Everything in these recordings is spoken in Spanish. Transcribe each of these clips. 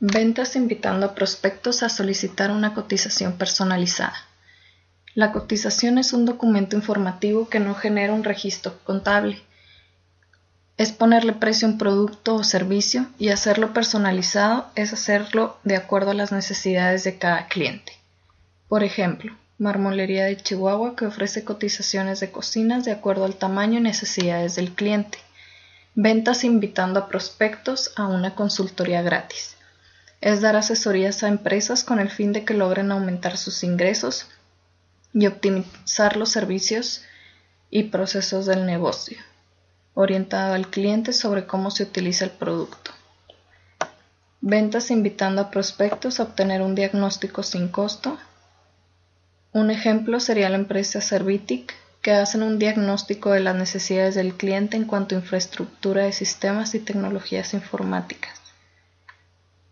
Ventas invitando a prospectos a solicitar una cotización personalizada. La cotización es un documento informativo que no genera un registro contable. Es ponerle precio a un producto o servicio y hacerlo personalizado es hacerlo de acuerdo a las necesidades de cada cliente. Por ejemplo, Marmolería de Chihuahua que ofrece cotizaciones de cocinas de acuerdo al tamaño y necesidades del cliente. Ventas invitando a prospectos a una consultoría gratis es dar asesorías a empresas con el fin de que logren aumentar sus ingresos y optimizar los servicios y procesos del negocio, orientado al cliente sobre cómo se utiliza el producto. Ventas invitando a prospectos a obtener un diagnóstico sin costo. Un ejemplo sería la empresa Servitic, que hacen un diagnóstico de las necesidades del cliente en cuanto a infraestructura de sistemas y tecnologías informáticas.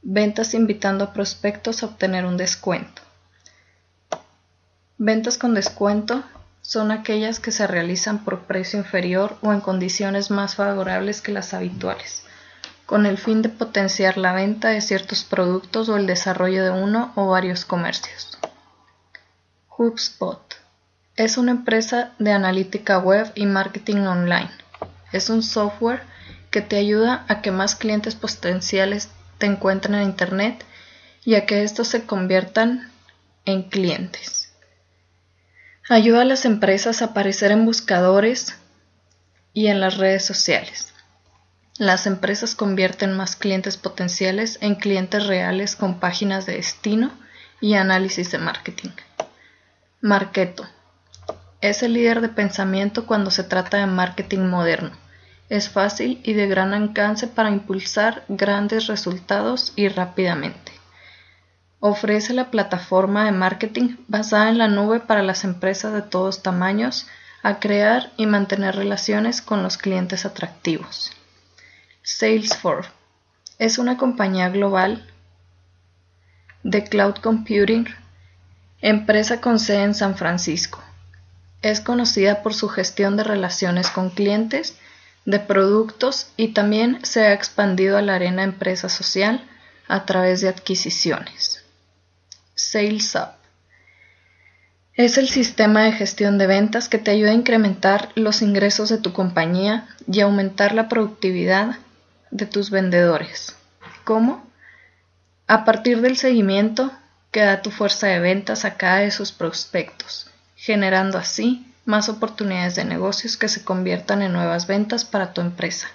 Ventas invitando a prospectos a obtener un descuento. Ventas con descuento son aquellas que se realizan por precio inferior o en condiciones más favorables que las habituales, con el fin de potenciar la venta de ciertos productos o el desarrollo de uno o varios comercios. HubSpot es una empresa de analítica web y marketing online. Es un software que te ayuda a que más clientes potenciales te encuentren en Internet y a que estos se conviertan en clientes. Ayuda a las empresas a aparecer en buscadores y en las redes sociales. Las empresas convierten más clientes potenciales en clientes reales con páginas de destino y análisis de marketing. Marketo. Es el líder de pensamiento cuando se trata de marketing moderno es fácil y de gran alcance para impulsar grandes resultados y rápidamente. Ofrece la plataforma de marketing basada en la nube para las empresas de todos tamaños a crear y mantener relaciones con los clientes atractivos. Salesforce es una compañía global de cloud computing, empresa con sede en San Francisco. Es conocida por su gestión de relaciones con clientes de productos y también se ha expandido a la arena empresa social a través de adquisiciones. SalesUp es el sistema de gestión de ventas que te ayuda a incrementar los ingresos de tu compañía y aumentar la productividad de tus vendedores. ¿Cómo? A partir del seguimiento que da tu fuerza de ventas a cada de sus prospectos, generando así más oportunidades de negocios que se conviertan en nuevas ventas para tu empresa.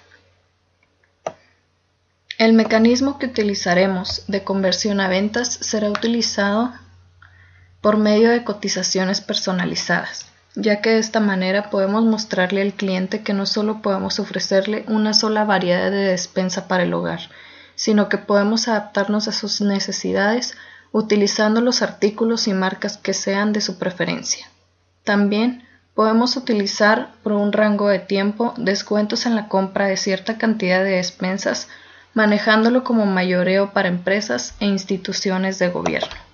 El mecanismo que utilizaremos de conversión a ventas será utilizado por medio de cotizaciones personalizadas, ya que de esta manera podemos mostrarle al cliente que no solo podemos ofrecerle una sola variedad de despensa para el hogar, sino que podemos adaptarnos a sus necesidades utilizando los artículos y marcas que sean de su preferencia. También Podemos utilizar por un rango de tiempo descuentos en la compra de cierta cantidad de despensas, manejándolo como mayoreo para empresas e instituciones de gobierno.